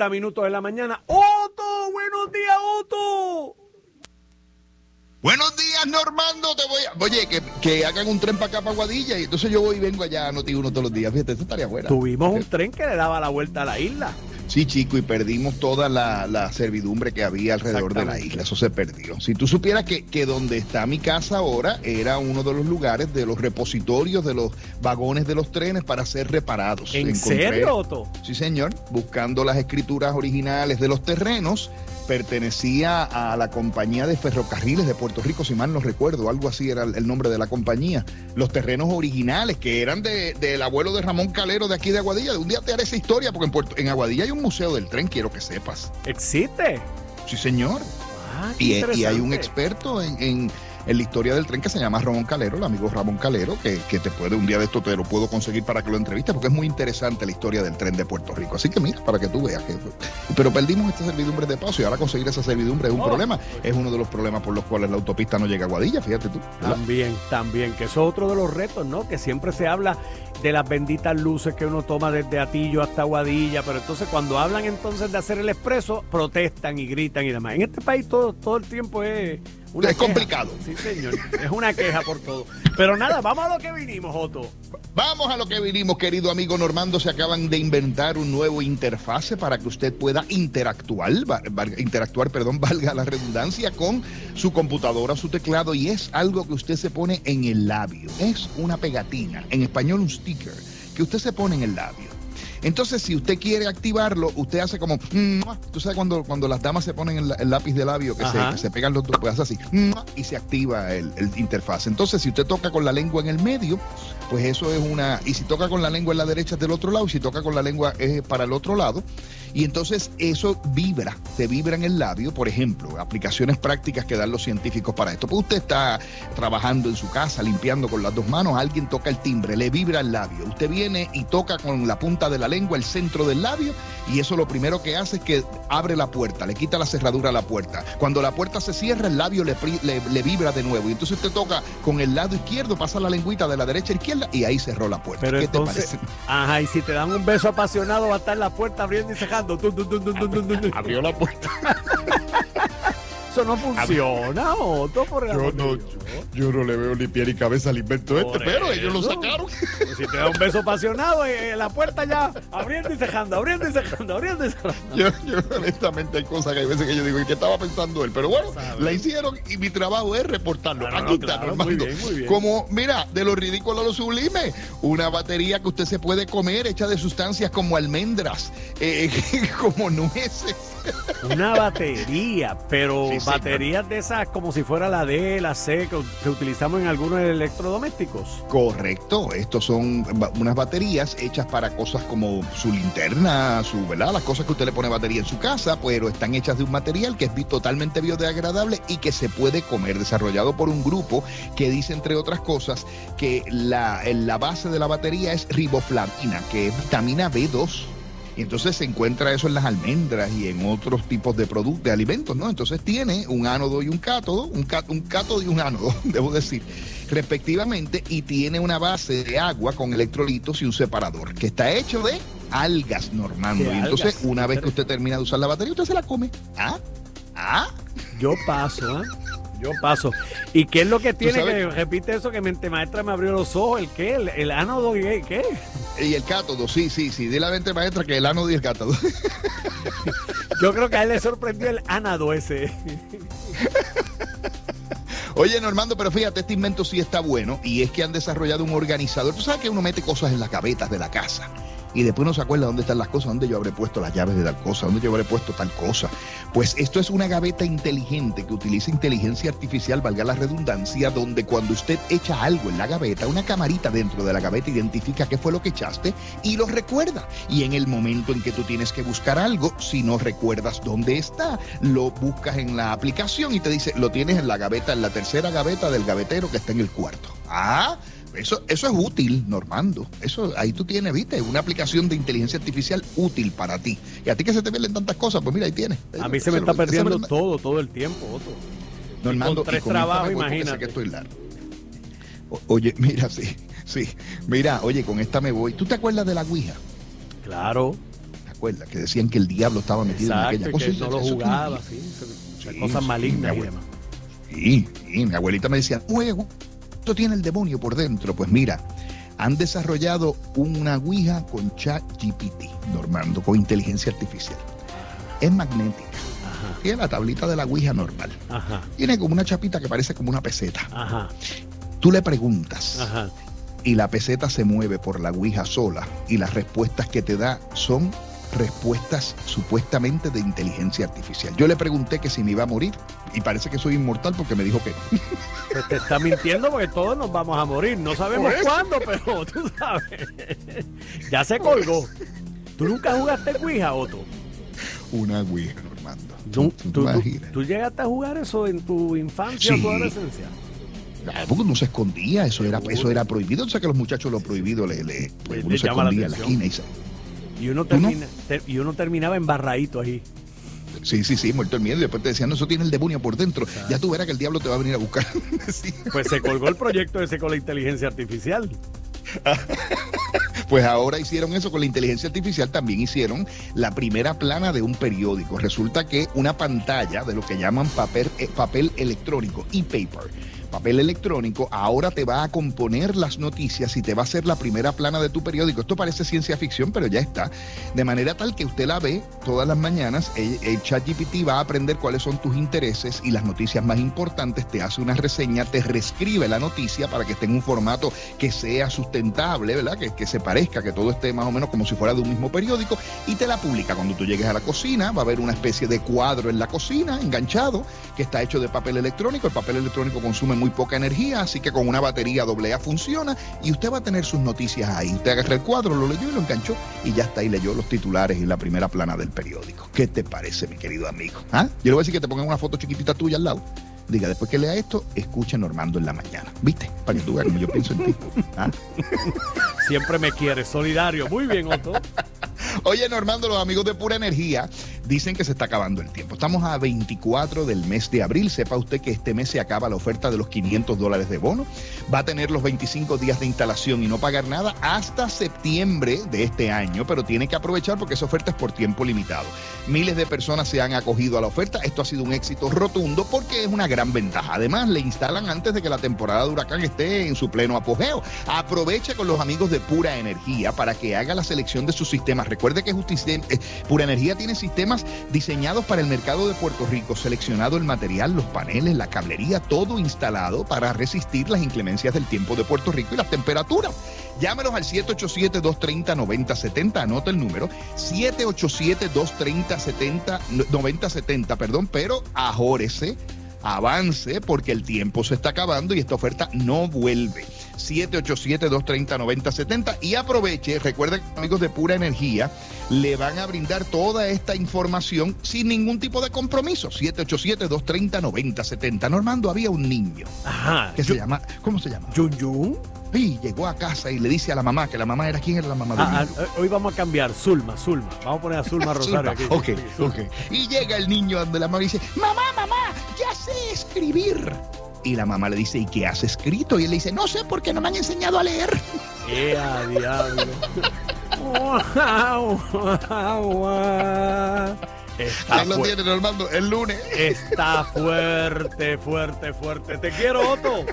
30 minutos de la mañana. ¡Otto! ¡Buenos días, Otto! Buenos días, Normando. Te voy a... Oye, que, que hagan un tren para acá, para Guadilla, y entonces yo voy y vengo allá a Noti uno todos los días. Fíjate, eso estaría bueno. Tuvimos un tren que le daba la vuelta a la isla. Sí, chico, y perdimos toda la, la servidumbre que había alrededor de la isla. Eso se perdió. Si tú supieras que, que donde está mi casa ahora era uno de los lugares de los repositorios de los vagones de los trenes para ser reparados. ¿En serio, Otto? Sí, señor. Buscando las escrituras originales de los terrenos pertenecía a la compañía de ferrocarriles de Puerto Rico, si mal no recuerdo, algo así era el nombre de la compañía. Los terrenos originales que eran del de, abuelo de Ramón Calero de aquí de Aguadilla. De un día te haré esa historia porque en, Puerto, en Aguadilla hay un museo del tren, quiero que sepas. ¿Existe? Sí, señor. Ah, y, y, hay un experto en, en en la historia del tren que se llama Ramón Calero, el amigo Ramón Calero, que, que, te puede un día de esto te lo puedo conseguir para que lo entrevistes, porque es muy interesante la historia del tren de Puerto Rico. Así que mira, para que tú veas que. Pero perdimos esta servidumbre de paso y ahora conseguir esa servidumbre es un oh. problema. Es uno de los problemas por los cuales la autopista no llega a Guadilla, fíjate tú. ¿verdad? También, también, que eso es otro de los retos, ¿no? Que siempre se habla de las benditas luces que uno toma desde Atillo hasta Guadilla, pero entonces cuando hablan entonces de hacer el expreso, protestan y gritan y demás. En este país todo, todo el tiempo es una es queja. complicado. Sí, señor. Es una queja por todo. Pero nada, vamos a lo que vinimos, Otto. Vamos a lo que vinimos, querido amigo Normando. Se acaban de inventar un nuevo interfase para que usted pueda interactuar, interactuar, perdón, valga la redundancia, con su computadora, su teclado, y es algo que usted se pone en el labio. Es una pegatina, en español un sticker, que usted se pone en el labio. Entonces, si usted quiere activarlo, usted hace como. Tú sabes cuando, cuando las damas se ponen el, el lápiz de labio que se, que se, pegan los dos, pues hace así y se activa el, el, interfaz. Entonces, si usted toca con la lengua en el medio, pues eso es una. Y si toca con la lengua en la derecha es del otro lado, y si toca con la lengua es para el otro lado. Y entonces eso vibra, te vibra en el labio, por ejemplo, aplicaciones prácticas que dan los científicos para esto. Pues usted está trabajando en su casa, limpiando con las dos manos, alguien toca el timbre, le vibra el labio. Usted viene y toca con la punta de la lengua el centro del labio y eso lo primero que hace es que abre la puerta, le quita la cerradura a la puerta. Cuando la puerta se cierra, el labio le, le, le vibra de nuevo y entonces usted toca con el lado izquierdo, pasa la lengüita de la derecha a izquierda y ahí cerró la puerta. Pero ¿Qué entonces, te parece? Ajá, y si te dan un beso apasionado va a estar la puerta abriendo y cerrando. Abrió la puerta. Eso no funciona, Otto, por el yo no, yo, yo, no le veo ni pie ni cabeza al invento por este, pero ellos lo sacaron. Pues si te da un beso apasionado, eh, la puerta ya abriendo y cerrando, abriendo y cerrando, abriendo y cerrando. Yo, yo honestamente hay cosas que hay veces que yo digo, ¿y qué estaba pensando él? Pero bueno, la hicieron y mi trabajo es reportarlo. No, no, claro, muy bien, muy bien. Como, mira, de lo ridículo a lo sublime, una batería que usted se puede comer hecha de sustancias como almendras, eh, como nueces. Una batería, pero sí, baterías de esas como si fuera la D, la C, que, que utilizamos en algunos electrodomésticos. Correcto, estos son unas baterías hechas para cosas como su linterna, su, ¿verdad? Las cosas que usted le pone batería en su casa, pero están hechas de un material que es totalmente biodegradable y que se puede comer, desarrollado por un grupo que dice, entre otras cosas, que la, la base de la batería es riboflavina, que es vitamina B2. Y entonces se encuentra eso en las almendras y en otros tipos de productos, de alimentos, ¿no? Entonces tiene un ánodo y un cátodo, un, cátodo, un cátodo y un ánodo, debo decir, respectivamente, y tiene una base de agua con electrolitos y un separador, que está hecho de algas, Normando. ¿De y entonces, algas? una vez que usted termina de usar la batería, usted se la come. ¿Ah? ¿Ah? Yo paso, ¿eh? Yo paso. ¿Y qué es lo que tiene que repite eso que mente maestra me abrió los ojos? ¿El qué? ¿El, el ánodo y el qué? Y el cátodo, sí, sí, sí. Dile a la mente maestra que el ánodo y el cátodo. Yo creo que a él le sorprendió el ánado ese. Oye, Normando, pero fíjate, este invento sí está bueno y es que han desarrollado un organizador. Tú sabes que uno mete cosas en las gavetas de la casa y después no se acuerda dónde están las cosas, dónde yo habré puesto las llaves de tal cosa, dónde yo habré puesto tal cosa. Pues esto es una gaveta inteligente que utiliza inteligencia artificial, valga la redundancia, donde cuando usted echa algo en la gaveta, una camarita dentro de la gaveta identifica qué fue lo que echaste y lo recuerda. Y en el momento en que tú tienes que buscar algo, si no recuerdas dónde está, lo buscas en la aplicación y te dice, lo tienes en la gaveta, en la tercera gaveta del gavetero que está en el cuarto. Ah, eso, eso es útil, Normando. Eso, ahí tú tienes, viste, una aplicación de inteligencia artificial útil para ti. Y a ti que se te pierden tantas cosas, pues mira, ahí tienes. A mí se me está perdiendo todo, todo el tiempo, Otto. Normando, y con tres trabajos, imagínate. que estoy largo. O- oye, mira, sí, sí. Mira, oye, con esta me voy. ¿Tú te acuerdas de la Ouija? Claro. escuela, que decían que el diablo estaba metido en aquella cosa. Que no lo jugaba, sí, cosas malignas y demás. Sí, mi abuelita me decía, juego, esto tiene el demonio por dentro. Pues mira, han desarrollado una Ouija con chat GPT, Normando, con inteligencia artificial. Es magnética. Tiene la tablita de la Ouija normal. Tiene como una chapita que parece como una peseta. Tú le preguntas y la peseta se mueve por la Ouija sola y las respuestas que te da son respuestas supuestamente de inteligencia artificial. Yo le pregunté que si me iba a morir y parece que soy inmortal porque me dijo que pues te está mintiendo porque todos nos vamos a morir. No sabemos cuándo, pero tú sabes. ya se colgó. ¿Tú nunca jugaste Ouija, Otto? Una Ouija, Normando. ¿Tú, tú, llegaste a jugar eso en tu infancia o tu adolescencia? porque no se escondía, eso era, eso era prohibido. O sea que los muchachos lo prohibido le, le, pues uno se escondía en la esquina y y uno, termina, y uno terminaba embarradito ahí. Sí, sí, sí, muerto el miedo. Y después te decían, no, eso tiene el demonio por dentro. Ya tú verás que el diablo te va a venir a buscar. Pues se colgó el proyecto ese con la inteligencia artificial. Pues ahora hicieron eso con la inteligencia artificial, también hicieron la primera plana de un periódico. Resulta que una pantalla de lo que llaman papel, eh, papel electrónico, e-paper, papel electrónico, ahora te va a componer las noticias y te va a hacer la primera plana de tu periódico. Esto parece ciencia ficción, pero ya está. De manera tal que usted la ve todas las mañanas, el, el ChatGPT va a aprender cuáles son tus intereses y las noticias más importantes, te hace una reseña, te reescribe la noticia para que esté en un formato que sea sustentable, ¿verdad? Que, que se parezca, que todo esté más o menos como si fuera de un mismo periódico y te la publica. Cuando tú llegues a la cocina, va a haber una especie de cuadro en la cocina, enganchado, que está hecho de papel electrónico. El papel electrónico consume muy poca energía, así que con una batería AA funciona y usted va a tener sus noticias ahí. Usted agarra el cuadro, lo leyó y lo enganchó y ya está ahí leyó los titulares y la primera plana del periódico. ¿Qué te parece, mi querido amigo? ¿Ah? Yo le voy a decir que te pongan una foto chiquitita tuya al lado. Diga, después que lea esto, escuche Normando en la mañana. ¿Viste? Para que tú veas como yo pienso en ti. ¿Ah? Siempre me quieres, solidario. Muy bien, Otto. Oye, Normando, los amigos de Pura Energía dicen que se está acabando el tiempo. Estamos a 24 del mes de abril. Sepa usted que este mes se acaba la oferta de los 500 dólares de bono. Va a tener los 25 días de instalación y no pagar nada hasta septiembre de este año, pero tiene que aprovechar porque esa oferta es por tiempo limitado. Miles de personas se han acogido a la oferta. Esto ha sido un éxito rotundo porque es una gran ventaja. Además, le instalan antes de que la temporada de huracán esté en su pleno apogeo. Aproveche con los amigos de Pura Energía para que haga la selección de sus sistemas. Recuerde que eh, Pura Energía tiene sistemas diseñados para el mercado de Puerto Rico, seleccionado el material, los paneles, la cablería, todo instalado para resistir las inclemencias del tiempo de Puerto Rico y las temperaturas. Llámenos al 787-230-9070, anota el número, 787-230-9070, perdón, pero ajórese avance porque el tiempo se está acabando y esta oferta no vuelve. 787-230-9070 y aproveche, recuerden amigos de Pura Energía, le van a brindar toda esta información sin ningún tipo de compromiso. 787-230-9070. Normando, había un niño Ajá, que se llama, ¿cómo se llama? Yun Yun. Y llegó a casa y le dice a la mamá que la mamá era quién era la mamá de ah, ah, Hoy vamos a cambiar, Zulma, Zulma. Vamos a poner a Zulma Rosario aquí. Ok, ok. Y llega el niño donde la mamá dice, mamá, mamá, ya sé escribir. Y la mamá le dice, ¿y qué has escrito? Y él le dice, no sé porque no me han enseñado a leer. ¡Eh, a diablo! Está lo tiene, Normando, el lunes. Está fuerte, fuerte, fuerte. Te quiero, Otto.